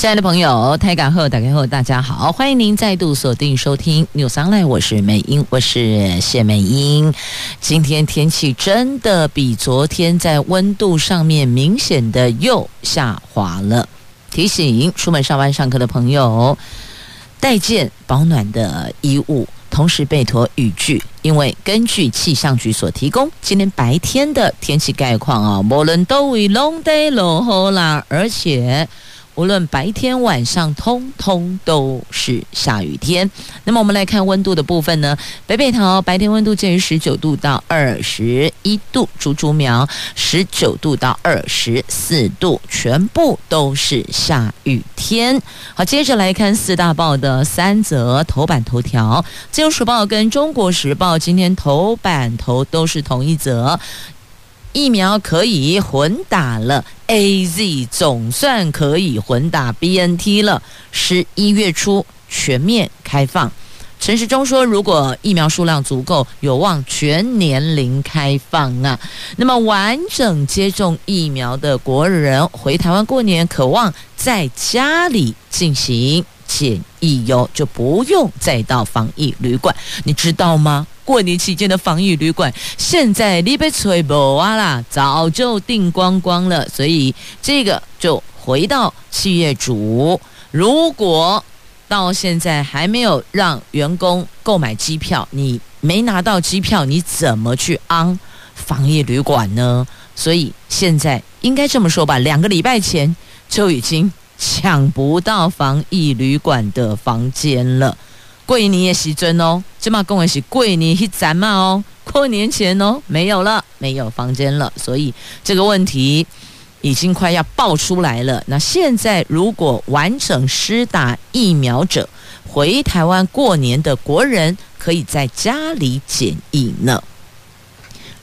亲爱的朋友，台港后打开后，大家好，欢迎您再度锁定收听 News Online，我是美英，我是谢美英。今天天气真的比昨天在温度上面明显的又下滑了，提醒出门上班上课的朋友带件保暖的衣物，同时备妥雨具，因为根据气象局所提供，今天白天的天气概况啊，无论都会 long day 落雨啦，而且。无论白天晚上，通通都是下雨天。那么我们来看温度的部分呢？北北桃白天温度介于十九度到二十一度，竹竹苗十九度到二十四度，全部都是下雨天。好，接着来看四大报的三则头版头条，《自由时报》跟《中国时报》今天头版头都是同一则。疫苗可以混打了，AZ 总算可以混打 BNT 了，十一月初全面开放。陈时中说，如果疫苗数量足够，有望全年龄开放啊。那么完整接种疫苗的国人回台湾过年，可望在家里进行检疫哟，就不用再到防疫旅馆，你知道吗？过年期间的防疫旅馆，现在你被吹爆啊啦，早就订光光了。所以这个就回到企业主，如果到现在还没有让员工购买机票，你没拿到机票，你怎么去安防疫旅馆呢？所以现在应该这么说吧，两个礼拜前就已经抢不到防疫旅馆的房间了。过年也时阵哦，这嘛讲的是过年一阵嘛哦，过年前哦没有了，没有房间了，所以这个问题已经快要爆出来了。那现在如果完整施打疫苗者回台湾过年的国人，可以在家里检疫呢，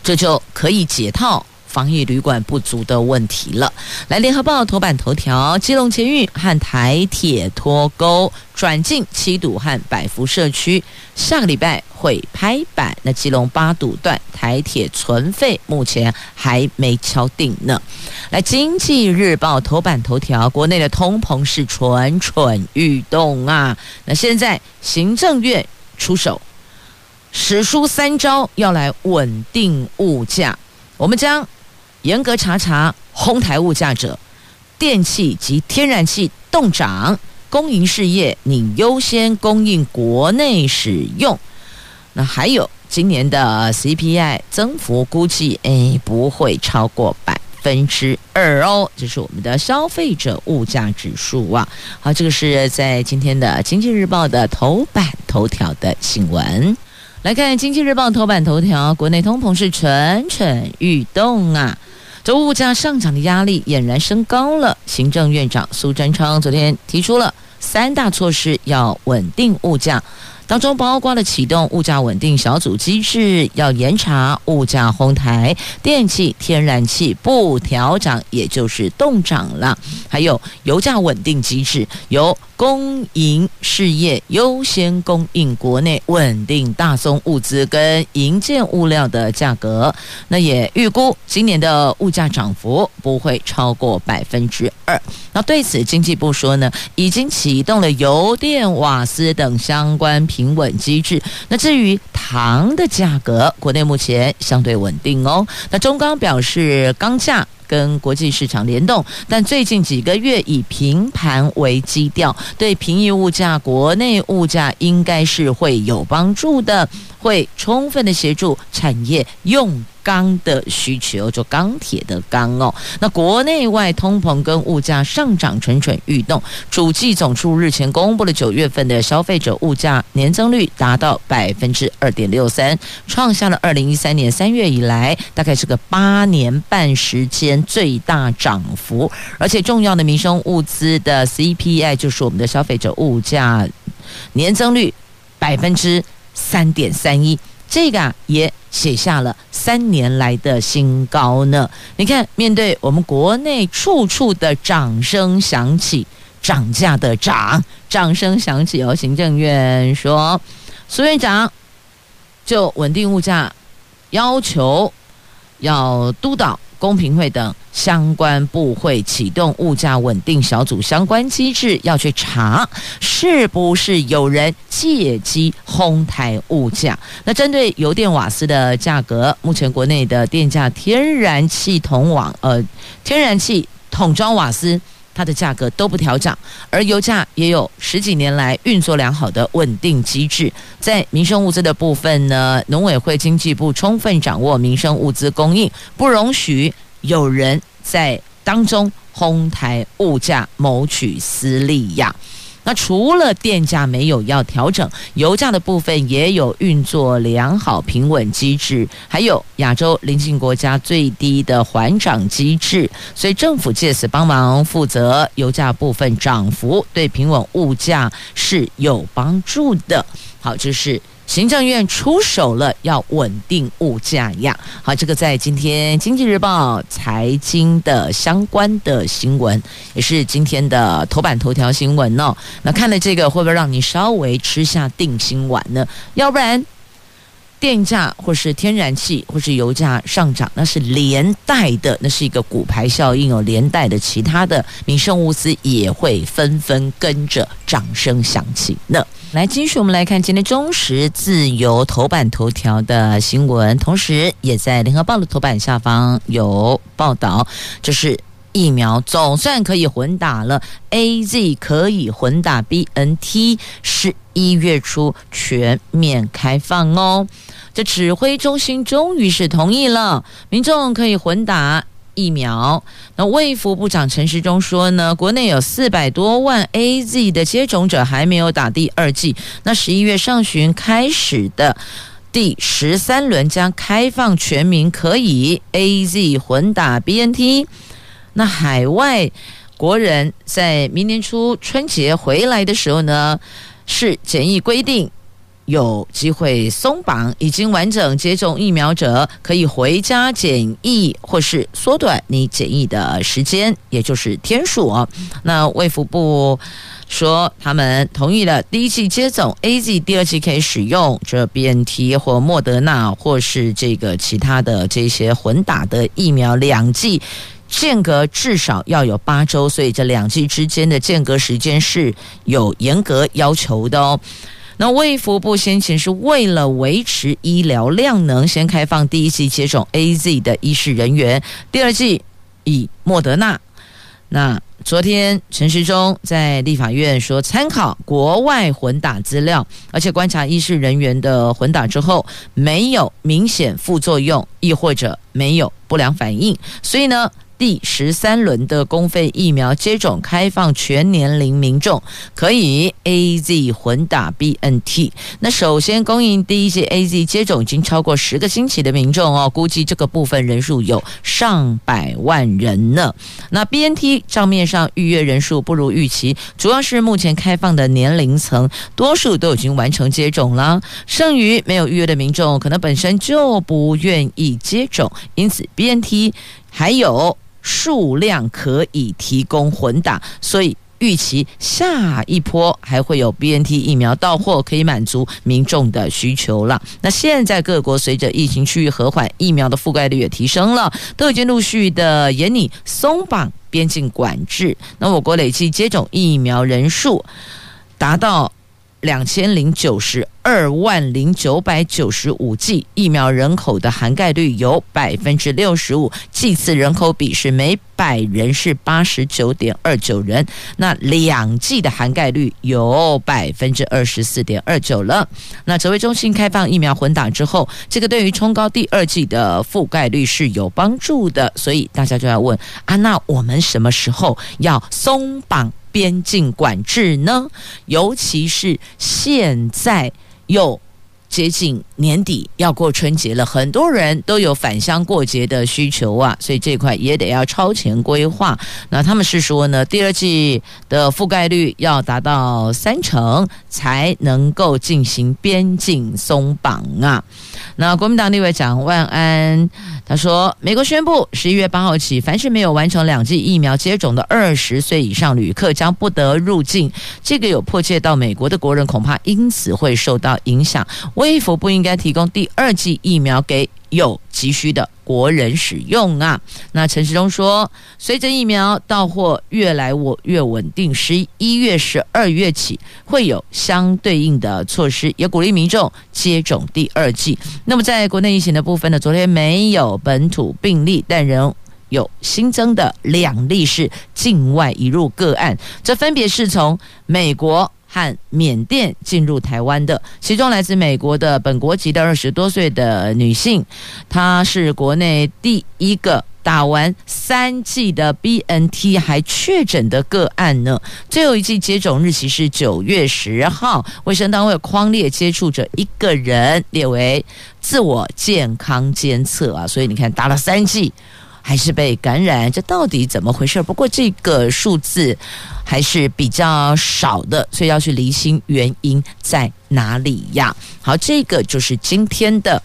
这就可以解套。防疫旅馆不足的问题了。来，联合报头版头条：基隆捷运和台铁脱钩，转进七堵和百福社区，下个礼拜会拍板。那基隆八堵段台铁存废目前还没敲定呢。来，经济日报头版头条：国内的通膨是蠢蠢欲动啊！那现在行政院出手，史书三招要来稳定物价，我们将。严格查查哄抬物价者，电器及天然气冻涨，公营事业你优先供应国内使用。那还有今年的 CPI 增幅估计，哎，不会超过百分之二哦。这是我们的消费者物价指数啊。好，这个是在今天的《经济日报》的头版头条的新闻。来看《经济日报》头版头条，国内通膨是蠢蠢欲动啊。这物价上涨的压力俨然升高了。行政院长苏贞昌昨天提出了三大措施，要稳定物价。当中包括了启动物价稳定小组机制，要严查物价哄抬，电气、天然气不调涨，也就是冻涨了。还有油价稳定机制，由公营事业优先供应国内稳定大宗物资跟营建物料的价格。那也预估今年的物价涨幅不会超过百分之二。那对此，经济部说呢，已经启动了油电瓦斯等相关。平稳机制。那至于糖的价格，国内目前相对稳定哦。那中钢表示，钢价跟国际市场联动，但最近几个月以平盘为基调，对平抑物价，国内物价应该是会有帮助的，会充分的协助产业用。钢的需求，就钢铁的钢哦。那国内外通膨跟物价上涨蠢蠢欲动。主计总处日前公布了九月份的消费者物价年增率达到百分之二点六三，创下了二零一三年三月以来大概是个八年半时间最大涨幅。而且重要的民生物资的 CPI，就是我们的消费者物价年增率百分之三点三一。这个啊也写下了三年来的新高呢。你看，面对我们国内处处的掌声响起，涨价的涨，掌声响起哦。行政院说，苏院长就稳定物价要求要督导。公平会等相关部会启动物价稳定小组相关机制，要去查是不是有人借机哄抬物价。那针对油电瓦斯的价格，目前国内的电价，天然气统网呃，天然气桶装瓦斯。它的价格都不调涨，而油价也有十几年来运作良好的稳定机制。在民生物资的部分呢，农委会、经济部充分掌握民生物资供应，不容许有人在当中哄抬物价，谋取私利呀。那除了电价没有要调整，油价的部分也有运作良好平稳机制，还有亚洲邻近国家最低的缓涨机制，所以政府借此帮忙负责油价部分涨幅，对平稳物价是有帮助的。好，这是。行政院出手了，要稳定物价呀！好，这个在今天《经济日报》财经的相关的新闻，也是今天的头版头条新闻哦。那看了这个，会不会让你稍微吃下定心丸呢？要不然，电价或是天然气或是油价上涨，那是连带的，那是一个骨牌效应哦。连带的，其他的民生物资也会纷纷跟着掌声响起呢。来，继续我们来看今天中时自由头版头条的新闻，同时也在联合报的头版下方有报道，就是疫苗总算可以混打了，AZ 可以混打 BNT，十一月初全面开放哦。这指挥中心终于是同意了，民众可以混打。疫苗，那卫福部长陈时中说呢，国内有四百多万 AZ 的接种者还没有打第二剂。那十一月上旬开始的第十三轮将开放全民可以 AZ 混打 BNT。那海外国人在明年初春节回来的时候呢，是检疫规定。有机会松绑，已经完整接种疫苗者可以回家检疫，或是缩短你检疫的时间，也就是天数。那卫福部说，他们同意了第一剂接种 AZ，第二剂可以使用这 BNT 或莫德纳，或是这个其他的这些混打的疫苗，两剂间隔至少要有八周，所以这两剂之间的间隔时间是有严格要求的哦。那卫福部先前是为了维持医疗量能，先开放第一剂接种 AZ 的医事人员，第二剂以莫德纳。那昨天陈时中在立法院说，参考国外混打资料，而且观察医事人员的混打之后，没有明显副作用，亦或者没有不良反应，所以呢。第十三轮的公费疫苗接种开放，全年龄民众可以 AZ 混打 BNT。那首先供应第一剂 AZ 接种已经超过十个星期的民众哦，估计这个部分人数有上百万人呢。那 BNT 账面上预约人数不如预期，主要是目前开放的年龄层多数都已经完成接种了，剩余没有预约的民众可能本身就不愿意接种，因此 BNT 还有。数量可以提供混打，所以预期下一波还会有 BNT 疫苗到货，可以满足民众的需求了。那现在各国随着疫情趋于和缓，疫苗的覆盖率也提升了，都已经陆续的严拟松绑边境管制。那我国累计接种疫苗人数达到。两千零九十二万零九百九十五剂疫苗人口的涵盖率有百分之六十五，剂次人口比是每百人是八十九点二九人，那两剂的涵盖率有百分之二十四点二九了。那指挥中心开放疫苗混打之后，这个对于冲高第二剂的覆盖率是有帮助的，所以大家就要问啊，那我们什么时候要松绑？边境管制呢，尤其是现在又接近年底，要过春节了，很多人都有返乡过节的需求啊，所以这块也得要超前规划。那他们是说呢，第二季的覆盖率要达到三成，才能够进行边境松绑啊。那国民党立委蒋万安他说，美国宣布十一月八号起，凡是没有完成两剂疫苗接种的二十岁以上旅客将不得入境。这个有迫切到美国的国人恐怕因此会受到影响。卫福不应提供第二剂疫苗给有急需的国人使用啊。那陈时中说，随着疫苗到货越来我越稳定，十一月、十二月起会有相对应的措施，也鼓励民众接种第二剂。那么在国内疫情的部分呢，昨天没有本土病例，但仍有新增的两例是境外移入个案，这分别是从美国和缅甸进入台湾的，其中来自美国的本国籍的二十多岁的女性，她是国内第一个打完三剂的 BNT 还确诊的个案呢。最后一剂接种日期是九月十号，卫生单位框列接触者一个人列为自我健康监测啊，所以你看打了三剂。还是被感染，这到底怎么回事？不过这个数字还是比较少的，所以要去厘清原因在哪里呀？好，这个就是今天的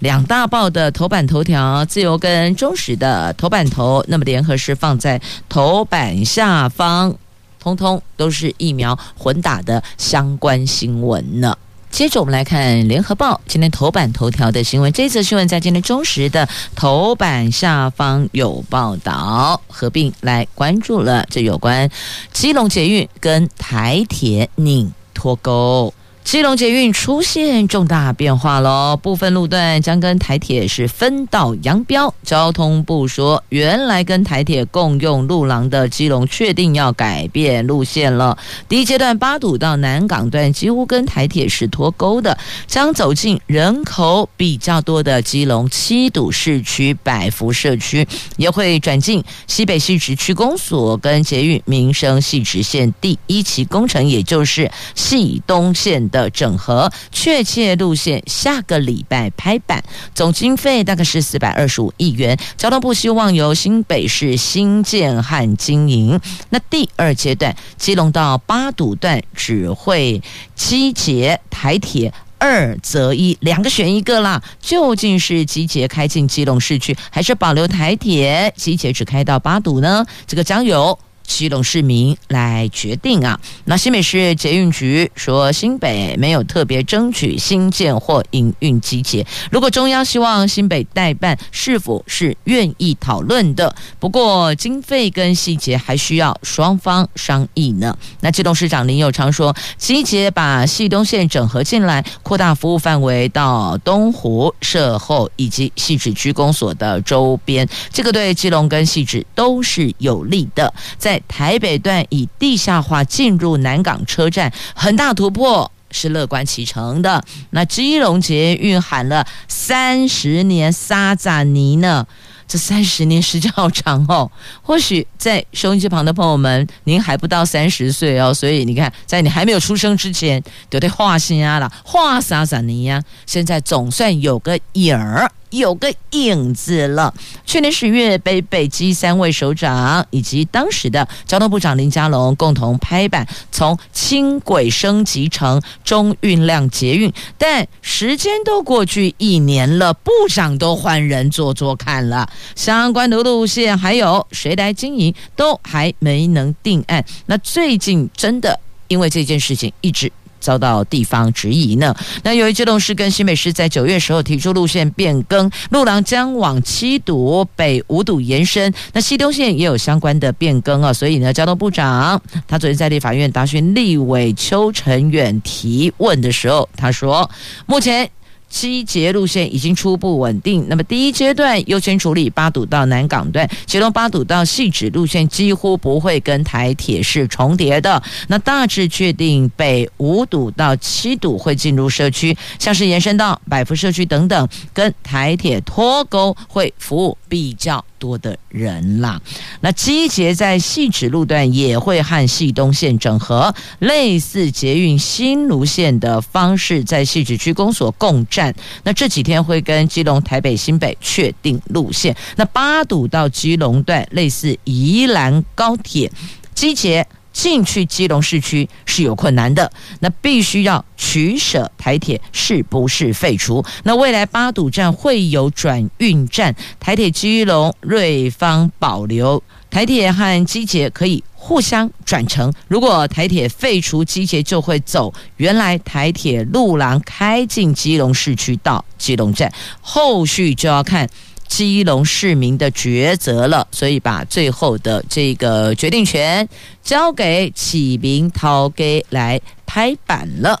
两大报的头版头条，自由跟中实的头版头，那么联合是放在头版下方，通通都是疫苗混打的相关新闻呢。接着我们来看《联合报》今天头版头条的新闻。这则新闻在今天中时的头版下方有报道，合并来关注了这有关基隆捷运跟台铁拧脱钩。基隆捷运出现重大变化喽，部分路段将跟台铁是分道扬镳。交通部说，原来跟台铁共用路廊的基隆确定要改变路线了。第一阶段八堵到南港段几乎跟台铁是脱钩的，将走进人口比较多的基隆七堵市区百福社区，也会转进西北汐止区公所跟捷运民生汐止线第一期工程，也就是系东线的。的整合确切路线，下个礼拜拍板，总经费大概是四百二十五亿元。交通部希望由新北市新建和经营。那第二阶段，基隆到八堵段只会机捷台铁二择一，两个选一个啦。究竟是机捷开进基隆市区，还是保留台铁机捷只开到八堵呢？这个将由基隆市民来决定啊。那新北市捷运局说，新北没有特别争取新建或营运机捷。如果中央希望新北代办，是否是愿意讨论的？不过经费跟细节还需要双方商议呢。那基隆市长林右昌说，机捷把汐东线整合进来，扩大服务范围到东湖、社后以及汐止区公所的周边，这个对基隆跟汐止都是有利的。在台北段以地下化进入南港车站，很大突破，是乐观其成的。那基隆捷运喊了三十年沙扎尼呢？这三十年时间好长哦。或许在收音机旁的朋友们，您还不到三十岁哦，所以你看，在你还没有出生之前，就得画心啊了，画沙扎尼呀。现在总算有个影儿。有个影子了。去年十月，被北基三位首长以及当时的交通部长林佳龙共同拍板，从轻轨升级成中运量捷运。但时间都过去一年了，部长都换人做做看了，相关的路线还有谁来经营，都还没能定案。那最近真的因为这件事情一直。遭到地方质疑呢。那由于这栋市跟新北市在九月时候提出路线变更，路廊将往七堵北五堵延伸。那西东线也有相关的变更啊，所以呢，交通部长他昨天在立法院答询立委邱成远提问的时候，他说目前。机捷路线已经初步稳定，那么第一阶段优先处理八堵到南港段，其中八堵到汐止路线几乎不会跟台铁是重叠的。那大致确定北五堵到七堵会进入社区，像是延伸到百福社区等等，跟台铁脱钩会服务比较多的人啦，那机捷在汐止路段也会和细东线整合，类似捷运新芦线的方式，在汐止区公所共站。那这几天会跟基隆、台北、新北确定路线。那八堵到基隆段类似宜兰高铁，机捷。进去基隆市区是有困难的。那必须要取舍台铁是不是废除？那未来八堵站会有转运站，台铁基隆瑞芳保留，台铁和机捷可以互相转乘。如果台铁废除机捷，就会走原来台铁路廊开进基隆市区到基隆站，后续就要看。基隆市民的抉择了，所以把最后的这个决定权交给启明涛给来拍板了。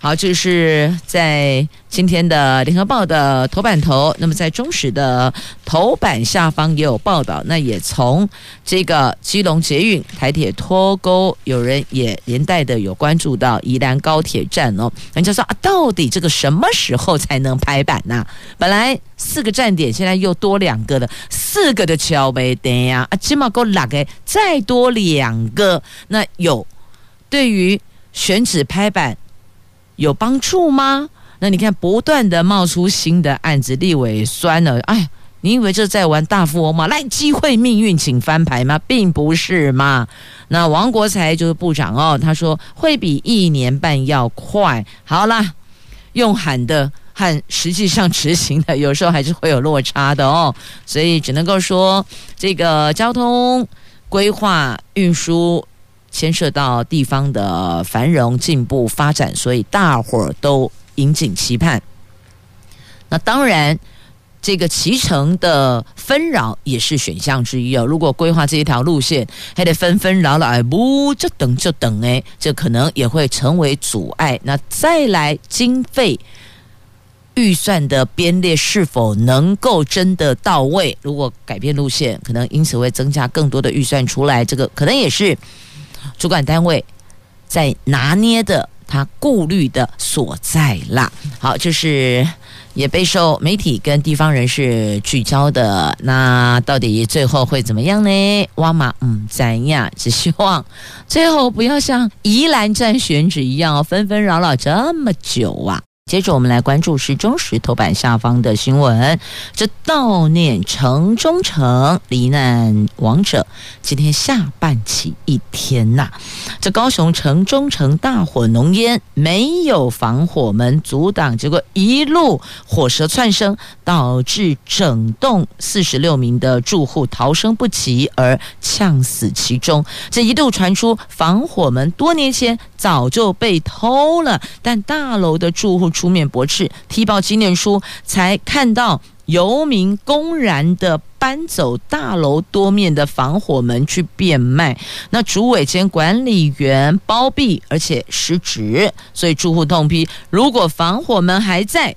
好，这是在今天的联合报的头版头。那么在中时的头版下方也有报道。那也从这个基隆捷运台铁脱钩，有人也连带的有关注到宜兰高铁站哦。人家说啊，到底这个什么时候才能拍板呢？本来四个站点，现在又多两个了，四个的桥没得呀啊，起码够六个，再多两个，那有对于选址拍板。有帮助吗？那你看，不断的冒出新的案子，立委酸了。哎，你以为这在玩大富翁吗？来，机会命运，请翻牌吗？并不是嘛。那王国材就是部长哦，他说会比一年半要快。好啦，用喊的和实际上执行的，有时候还是会有落差的哦。所以只能够说，这个交通规划运输。牵涉到地方的繁荣进步发展，所以大伙儿都引颈期盼。那当然，这个骑乘的纷扰也是选项之一哦。如果规划这一条路线，还得纷纷扰扰，哎，不就等就等哎，这可能也会成为阻碍。那再来经费预算的编列是否能够真的到位？如果改变路线，可能因此会增加更多的预算出来，这个可能也是。主管单位在拿捏的，他顾虑的所在啦。好，就是也备受媒体跟地方人士聚焦的。那到底最后会怎么样呢？哇嘛，嗯，咱呀？只希望最后不要像宜兰站选址一样，纷纷扰扰这么久啊。接着我们来关注是中时头版下方的新闻，这悼念城中城罹难亡者，今天下半旗一天呐、这高雄城中城大火浓烟没有防火门阻挡，结果一路火舌窜升，导致整栋四十六名的住户逃生不及而呛死其中。这一度传出防火门多年前早就被偷了，但大楼的住户。出面驳斥，踢爆纪念书，才看到游民公然的搬走大楼多面的防火门去变卖。那主委兼管理员包庇，而且失职，所以住户痛批：如果防火门还在，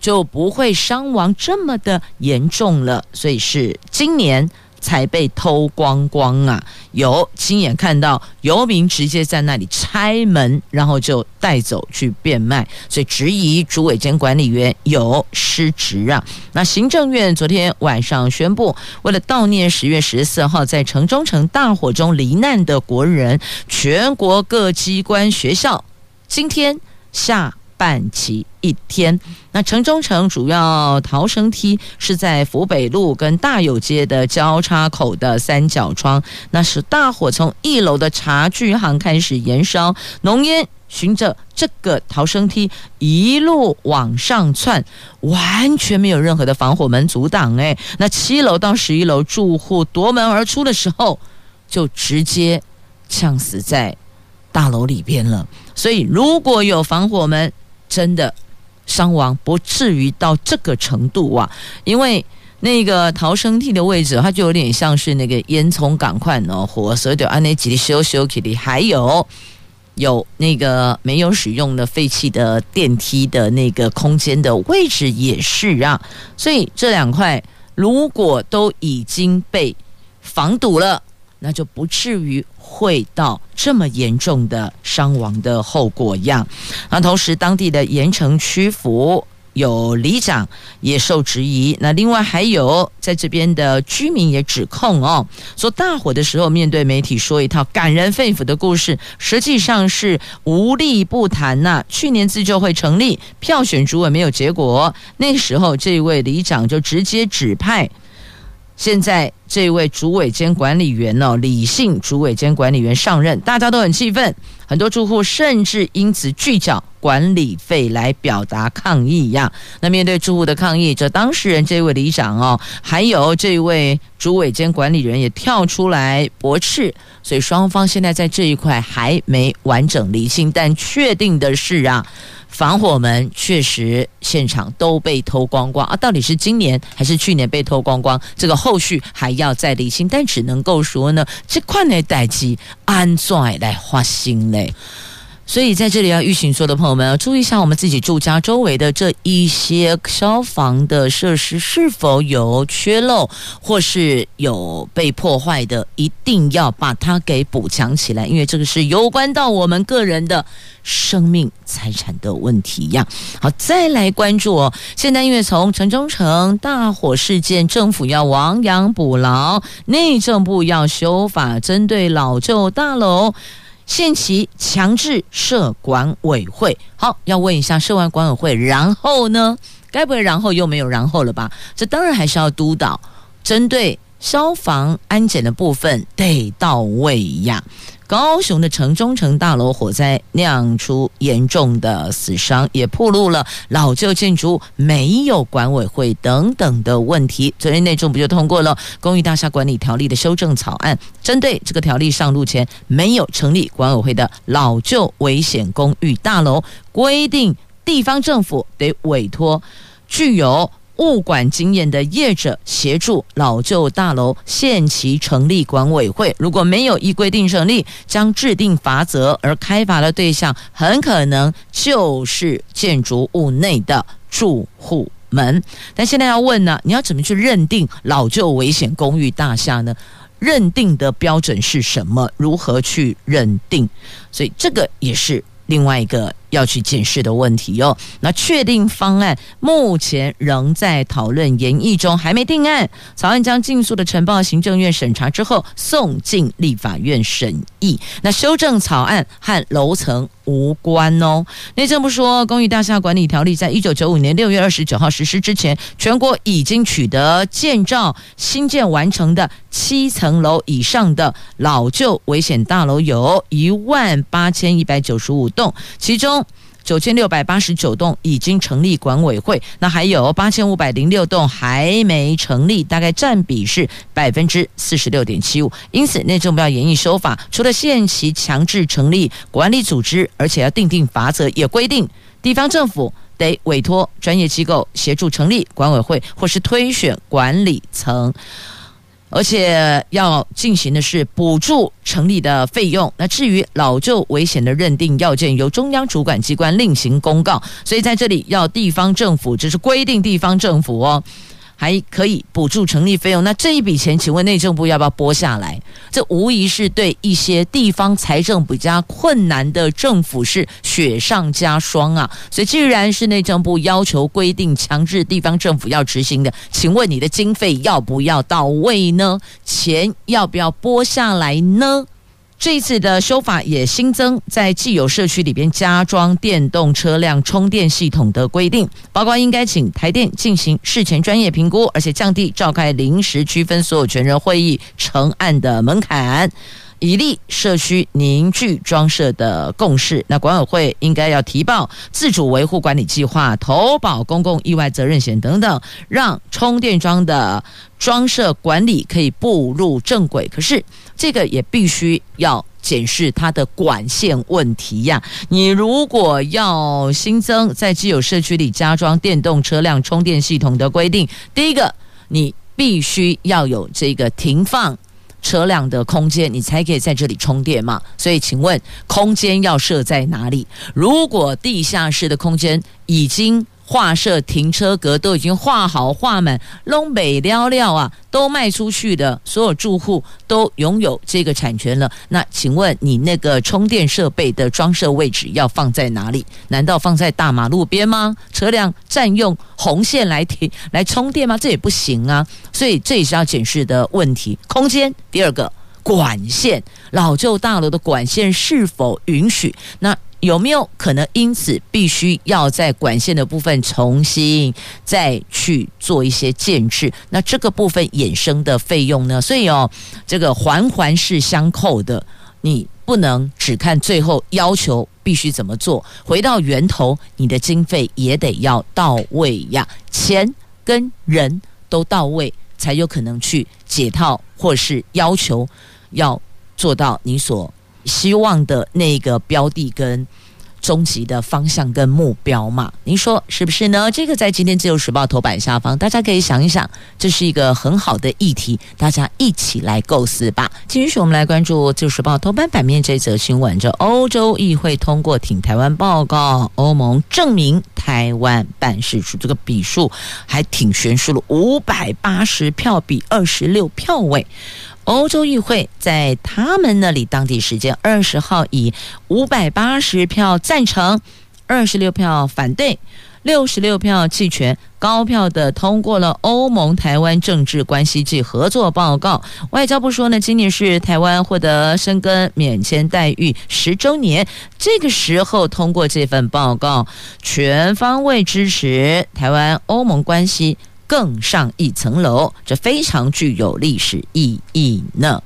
就不会伤亡这么的严重了。所以是今年。才被偷光光啊！有亲眼看到游民直接在那里拆门，然后就带走去变卖，所以质疑主委兼管理员有失职啊。那行政院昨天晚上宣布，为了悼念十月十四号在城中城大火中罹难的国人，全国各机关学校今天下。半旗一天，那城中城主要逃生梯是在福北路跟大有街的交叉口的三角窗。那是大火从一楼的茶具行开始延烧，浓烟循着这个逃生梯一路往上窜，完全没有任何的防火门阻挡。哎，那七楼到十一楼住户夺门而出的时候，就直接呛死在大楼里边了。所以如果有防火门，真的伤亡不至于到这个程度啊，因为那个逃生梯的位置，它就有点像是那个烟囱港块哦，火舌的安那几里修修起的，还有有那个没有使用的废弃的电梯的那个空间的位置也是啊，所以这两块如果都已经被防堵了，那就不至于。会到这么严重的伤亡的后果样，那同时当地的盐城区府有里长也受质疑，那另外还有在这边的居民也指控哦，说大火的时候面对媒体说一套感人肺腑的故事，实际上是无力不谈呐、去年自救会成立，票选主委没有结果，那时候这位里长就直接指派。现在这位主委兼管理员哦，李姓主委兼管理员上任，大家都很气愤，很多住户甚至因此拒缴管理费来表达抗议呀。那面对住户的抗议，这当事人这位里长哦，还有这位主委兼管理员也跳出来驳斥，所以双方现在在这一块还没完整理清，但确定的是啊。防火门确实现场都被偷光光啊！到底是今年还是去年被偷光光？这个后续还要再厘清，但只能够说呢，这块的代志安怎来发生呢？所以在这里要预请所有的朋友们要注意一下，我们自己住家周围的这一些消防的设施是否有缺漏，或是有被破坏的，一定要把它给补强起来，因为这个是攸关到我们个人的生命财产的问题呀。好，再来关注哦。现在因为从城中城大火事件，政府要亡羊补牢，内政部要修法，针对老旧大楼。限期强制设管委会，好，要问一下设完管委会，然后呢？该不会然后又没有然后了吧？这当然还是要督导，针对消防安检的部分得到位呀。高雄的城中城大楼火灾酿出严重的死伤，也暴露了老旧建筑没有管委会等等的问题。昨天内政部就通过了《公寓大厦管理条例》的修正草案，针对这个条例上路前没有成立管委会的老旧危险公寓大楼，规定地方政府得委托具有。物管经验的业者协助老旧大楼限期成立管委会，如果没有依规定成立，将制定罚则，而开罚的对象很可能就是建筑物内的住户们。但现在要问呢，你要怎么去认定老旧危险公寓大厦呢？认定的标准是什么？如何去认定？所以这个也是另外一个。要去检视的问题哟。那确定方案目前仍在讨论研议中，还没定案。草案将尽速的呈报行政院审查之后，送进立法院审议。那修正草案和楼层无关哦。内政部说，《公寓大厦管理条例》在一九九五年六月二十九号实施之前，全国已经取得建造新建完成的七层楼以上的老旧危险大楼有一万八千一百九十五栋，其中。九千六百八十九栋已经成立管委会，那还有八千五百零六栋还没成立，大概占比是百分之四十六点七五。因此，内政部要严议修法，除了限期强制成立管理组织，而且要订定罚则，也规定地方政府得委托专业机构协助成立管委会，或是推选管理层。而且要进行的是补助成立的费用。那至于老旧危险的认定要件，由中央主管机关另行公告。所以在这里要地方政府，这是规定地方政府哦。还可以补助成立费用，那这一笔钱，请问内政部要不要拨下来？这无疑是对一些地方财政比较困难的政府是雪上加霜啊！所以，既然是内政部要求规定强制地方政府要执行的，请问你的经费要不要到位呢？钱要不要拨下来呢？这一次的修法也新增在既有社区里边加装电动车辆充电系统的规定，包括应该请台电进行事前专业评估，而且降低召开临时区分所有权人会议成案的门槛，以利社区凝聚装设的共识。那管委会应该要提报自主维护管理计划、投保公共意外责任险等等，让充电桩的装设管理可以步入正轨。可是。这个也必须要检视它的管线问题呀。你如果要新增在既有社区里加装电动车辆充电系统的规定，第一个，你必须要有这个停放车辆的空间，你才可以在这里充电嘛。所以，请问空间要设在哪里？如果地下室的空间已经画设停车格都已经画好画满，东北料料啊，都卖出去的，所有住户都拥有这个产权了。那请问你那个充电设备的装设位置要放在哪里？难道放在大马路边吗？车辆占用红线来停来充电吗？这也不行啊。所以这也是要检视的问题。空间，第二个管线，老旧大楼的管线是否允许？那有没有可能因此必须要在管线的部分重新再去做一些建制？那这个部分衍生的费用呢？所以哦，这个环环是相扣的，你不能只看最后要求必须怎么做，回到源头，你的经费也得要到位呀，钱跟人都到位，才有可能去解套或是要求要做到你所。希望的那个标的跟终极的方向跟目标嘛，您说是不是呢？这个在今天自由时报头版下方，大家可以想一想，这是一个很好的议题，大家一起来构思吧。继续，我们来关注自由时报头版版面这则新闻：这欧洲议会通过挺台湾报告，欧盟证明台湾办事处这个笔数还挺悬殊了，五百八十票比二十六票位。欧洲议会在他们那里当地时间二十号以五百八十票赞成、二十六票反对、六十六票弃权，高票的通过了欧盟台湾政治关系暨合作报告。外交部说呢，今年是台湾获得申根免签待遇十周年，这个时候通过这份报告，全方位支持台湾欧盟关系。更上一层楼，这非常具有历史意义呢。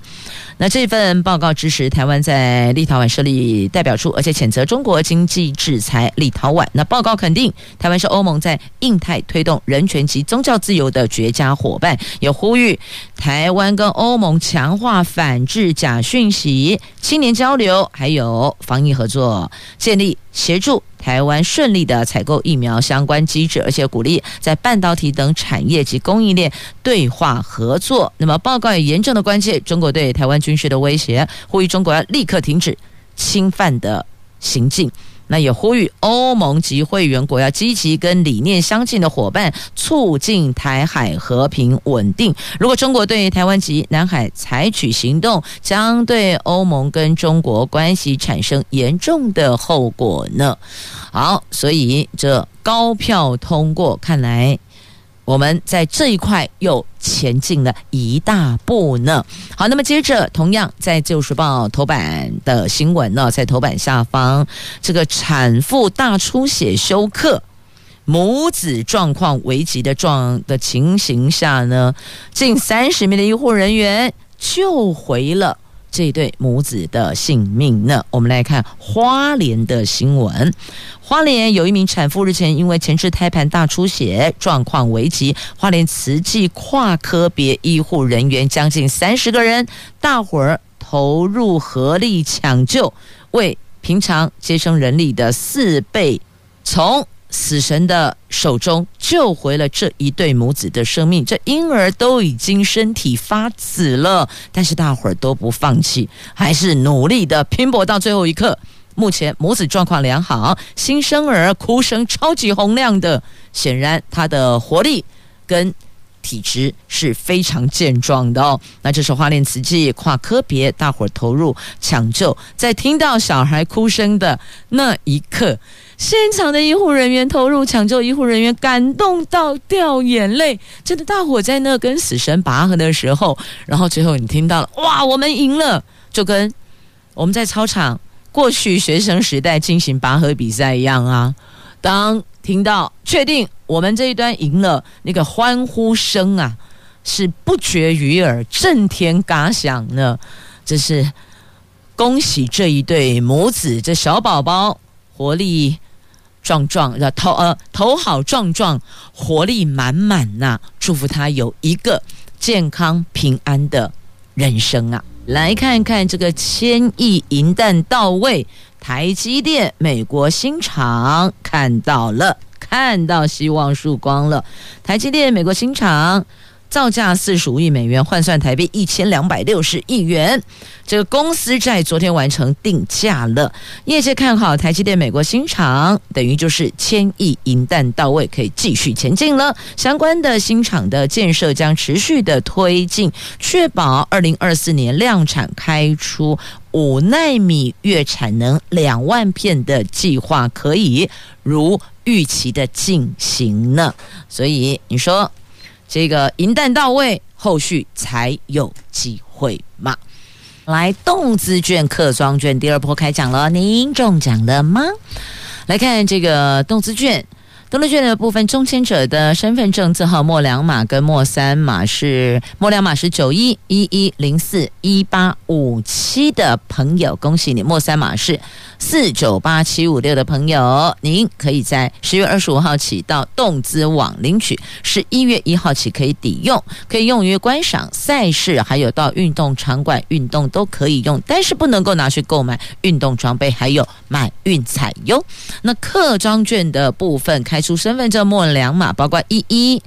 那这份报告支持台湾在立陶宛设立代表处，而且谴责中国经济制裁立陶宛。那报告肯定台湾是欧盟在印太推动人权及宗教自由的绝佳伙伴，也呼吁台湾跟欧盟强化反制假讯息、青年交流，还有防疫合作，建立协助。台湾顺利的采购疫苗相关机制，而且鼓励在半导体等产业及供应链对话合作。那么报告也严重的关切中国对台湾军事的威胁，呼吁中国要立刻停止侵犯的行径。那也呼吁欧盟及会员国要积极跟理念相近的伙伴促进台海和平稳定。如果中国对台湾及南海采取行动，将对欧盟跟中国关系产生严重的后果呢？好，所以这高票通过，看来。我们在这一块又前进了一大步呢。好，那么接着，同样在《旧时报》头版的新闻呢，在头版下方，这个产妇大出血休克，母子状况危急的状的情形下呢，近三十名的医护人员救回了。这对母子的性命呢？我们来看花莲的新闻。花莲有一名产妇日前因为前置胎盘大出血，状况危急。花莲慈济跨科别医护人员将近三十个人，大伙儿投入合力抢救，为平常接生人力的四倍，从死神的手中救回了这一对母子的生命，这婴儿都已经身体发紫了，但是大伙儿都不放弃，还是努力的拼搏到最后一刻。目前母子状况良好，新生儿哭声超级洪亮的，显然他的活力跟。体质是非常健壮的哦。那这是花莲慈济跨科别，大伙投入抢救，在听到小孩哭声的那一刻，现场的医护人员投入抢救，医护人员感动到掉眼泪。真的，大伙在那跟死神拔河的时候，然后最后你听到了，哇，我们赢了，就跟我们在操场过去学生时代进行拔河比赛一样啊。当听到确定我们这一端赢了，那个欢呼声啊，是不绝于耳，震天嘎响呢。这是恭喜这一对母子，这小宝宝活力壮壮，头呃头好壮壮，活力满满呐！祝福他有一个健康平安的人生啊！来看看这个千亿银弹到位。台积电美国新厂看到了，看到希望曙光了。台积电美国新厂造价四十五亿美元，换算台币一千两百六十亿元。这个公司在昨天完成定价了，业界看好台积电美国新厂，等于就是千亿银弹到位，可以继续前进了。相关的新厂的建设将持续的推进，确保二零二四年量产开出。五纳米月产能两万片的计划可以如预期的进行呢，所以你说这个银弹到位，后续才有机会嘛？来，动资券、客庄券第二波开奖了，您中奖了吗？来看这个动资券。登录券的部分，中签者的身份证字号末两码跟末三码是末两码是九一一一零四一八五七的朋友，恭喜你！末三码是四九八七五六的朋友，您可以在十月二十五号起到动资网领取，十一月一号起可以抵用，可以用于观赏赛事，还有到运动场馆运动都可以用，但是不能够拿去购买运动装备，还有买运彩哟。那客庄券的部分开。出身份证末两码，包括一一，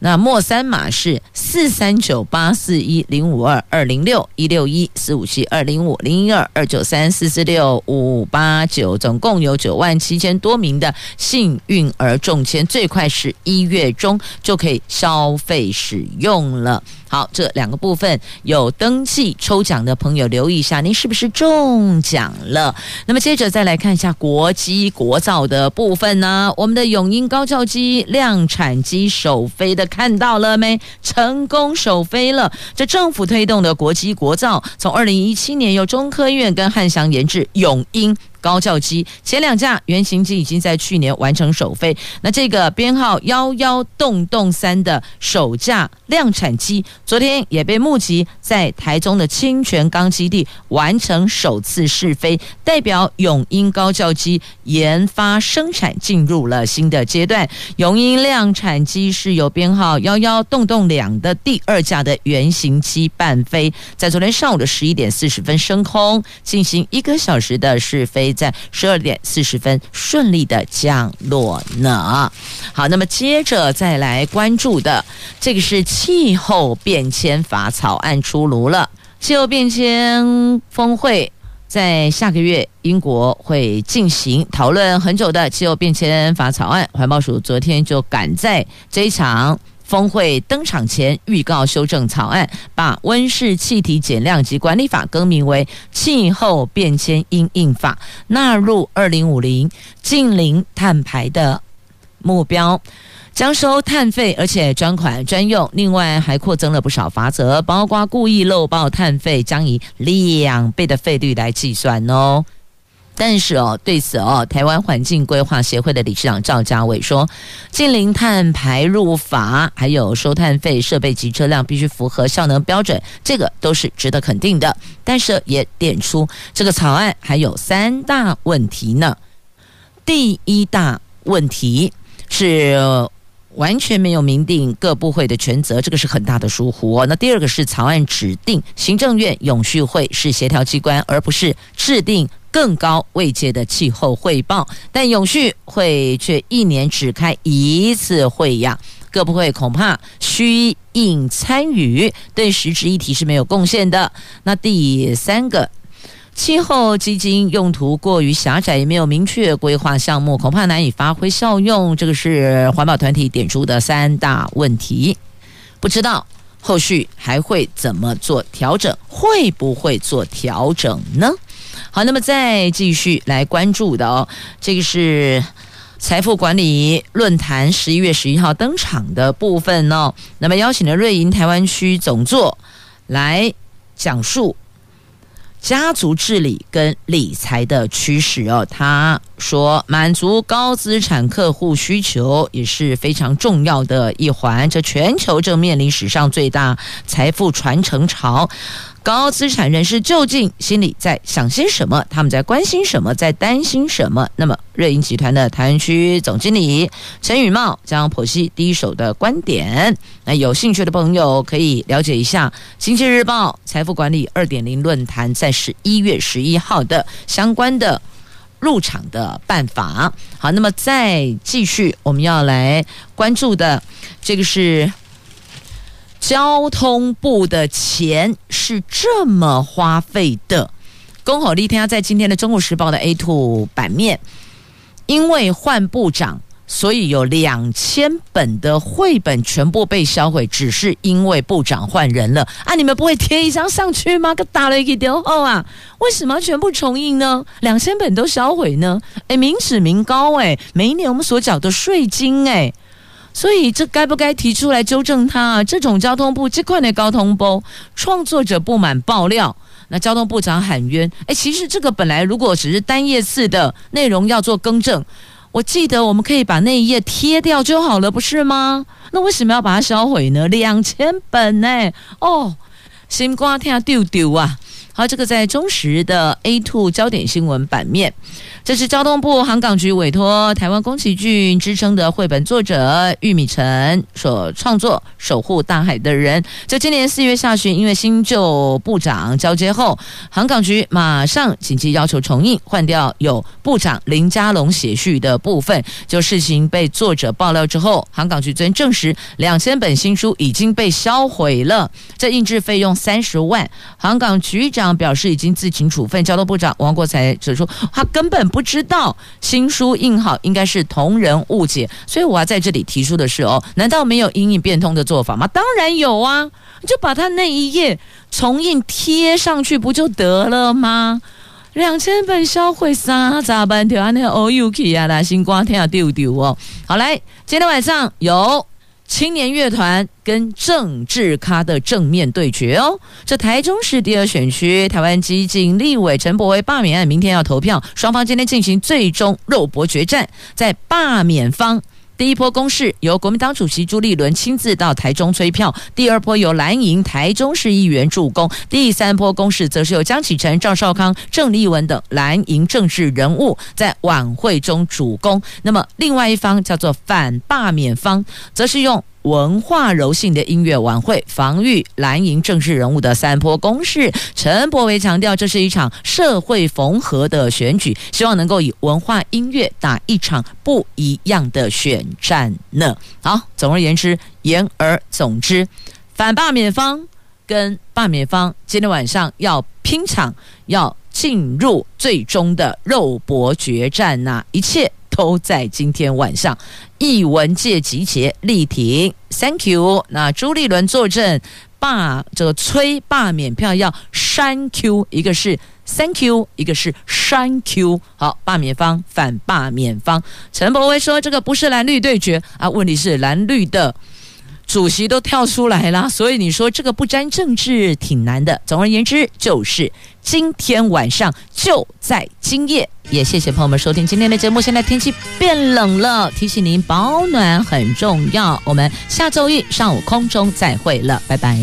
那末三码是四三九八四一零五二二零六一六一四五七二零五零一二二九三四四六五八九，总共有九万七千多名的幸运儿中签，最快是一月中就可以消费使用了。好，这两个部分有登记抽奖的朋友留意一下，您是不是中奖了？那么接着再来看一下国机国造的部分呢？我们的永鹰高教机量产机首飞的看到了没？成功首飞了！这政府推动的国机国造，从二零一七年由中科院跟汉翔研制永鹰。高教机前两架原型机已经在去年完成首飞，那这个编号幺幺洞洞三的首架量产机，昨天也被募集在台中的清泉岗基地完成首次试飞，代表永鹰高教机研发生产进入了新的阶段。永鹰量产机是由编号幺幺洞洞两的第二架的原型机伴飞，在昨天上午的十一点四十分升空，进行一个小时的试飞。在十二点四十分顺利的降落呢。好，那么接着再来关注的，这个是气候变迁法草案出炉了。气候变迁峰会在下个月英国会进行讨论很久的气候变迁法草案，环保署昨天就赶在这一场。峰会登场前预告修正草案，把温室气体减量及管理法更名为气候变迁因应法，纳入二零五零净零碳排的目标，将收碳费，而且专款专用。另外还扩增了不少罚则，包括故意漏报碳费，将以两倍的费率来计算哦。但是哦，对此哦，台湾环境规划协会的理事长赵家伟说，近零碳排入法还有收碳费设备及车辆必须符合效能标准，这个都是值得肯定的。但是也点出这个草案还有三大问题呢。第一大问题是完全没有明定各部会的权责，这个是很大的疏忽哦。那第二个是草案指定行政院永续会是协调机关，而不是制定。更高位阶的气候汇报，但永续会却一年只开一次会呀，各部会恐怕虚应参与，对实质议题是没有贡献的。那第三个，气候基金用途过于狭窄，也没有明确规划项目，恐怕难以发挥效用。这个是环保团体点出的三大问题，不知道后续还会怎么做调整，会不会做调整呢？好，那么再继续来关注的哦，这个是财富管理论坛十一月十一号登场的部分哦。那么邀请了瑞银台湾区总座来讲述家族治理跟理财的趋势哦。他说，满足高资产客户需求也是非常重要的一环。这全球正面临史上最大财富传承潮。高资产人士究竟心里在想些什么？他们在关心什么？在担心什么？那么，瑞银集团的台湾区总经理陈宇茂将剖析第一手的观点。那有兴趣的朋友可以了解一下《经济日报》财富管理二点零论坛在十一月十一号的相关的入场的办法。好，那么再继续，我们要来关注的这个是。交通部的钱是这么花费的。恭候丽天在今天的《中国时报》的 A two 版面，因为换部长，所以有两千本的绘本全部被销毁，只是因为部长换人了啊！你们不会贴一张上去吗？可打了一个丢后啊！为什么全部重印呢？两千本都销毁呢？诶，民脂民膏诶，每一年我们所缴的税金诶。所以，这该不该提出来纠正他啊？这种交通部这块的交通部创作者不满爆料，那交通部长喊冤，哎，其实这个本来如果只是单页次的内容要做更正，我记得我们可以把那一页贴掉就好了，不是吗？那为什么要把它销毁呢？两千本呢？哦，心瓜天丢丢啊！好，这个在中时的 A2 焦点新闻版面，这是交通部航港局委托台湾宫崎骏之称的绘本作者玉米辰所创作《守护大海的人》。在今年四月下旬，因为新旧部长交接后，航港局马上紧急要求重印，换掉有部长林佳龙写序的部分。就事情被作者爆料之后，航港局昨天证实，两千本新书已经被销毁了，这印制费用三十万。航港局长。表示已经自行处分。交通部长王国材指出，他根本不知道新书印好，应该是同人误解。所以我要在这里提出的是哦，难道没有因应变通的做法吗？当然有啊，你就把他那一页重印贴上去不就得了吗？两千本销毁三咋办？条安那个 OK 啊，来新光天啊丢丢哦。好来，今天晚上有。青年乐团跟政治咖的正面对决哦，这台中市第二选区台湾基进立委陈柏惟罢免案，明天要投票，双方今天进行最终肉搏决战，在罢免方。第一波攻势由国民党主席朱立伦亲自到台中催票，第二波由蓝营台中市议员助攻，第三波攻势则是由江启臣、赵少康、郑丽文等蓝营政治人物在晚会中主攻。那么另外一方叫做反罢免方，则是用。文化柔性的音乐晚会，防御蓝营政治人物的三波攻势。陈柏维强调，这是一场社会缝合的选举，希望能够以文化音乐打一场不一样的选战呢。好，总而言之，言而总之，反罢免方跟罢免方今天晚上要拼场，要进入最终的肉搏决战呐，一切。都在今天晚上，艺文界集结力挺，Thank you。那朱立伦坐镇罢这个催罢免票要删 Q，一个是 Thank you，一个是删 Q。好，罢免方反罢免方，陈柏威说这个不是蓝绿对决啊，问题是蓝绿的主席都跳出来了，所以你说这个不沾政治挺难的。总而言之，就是今天晚上就在今夜。也谢谢朋友们收听今天的节目。现在天气变冷了，提醒您保暖很重要。我们下周一上午空中再会了，拜拜。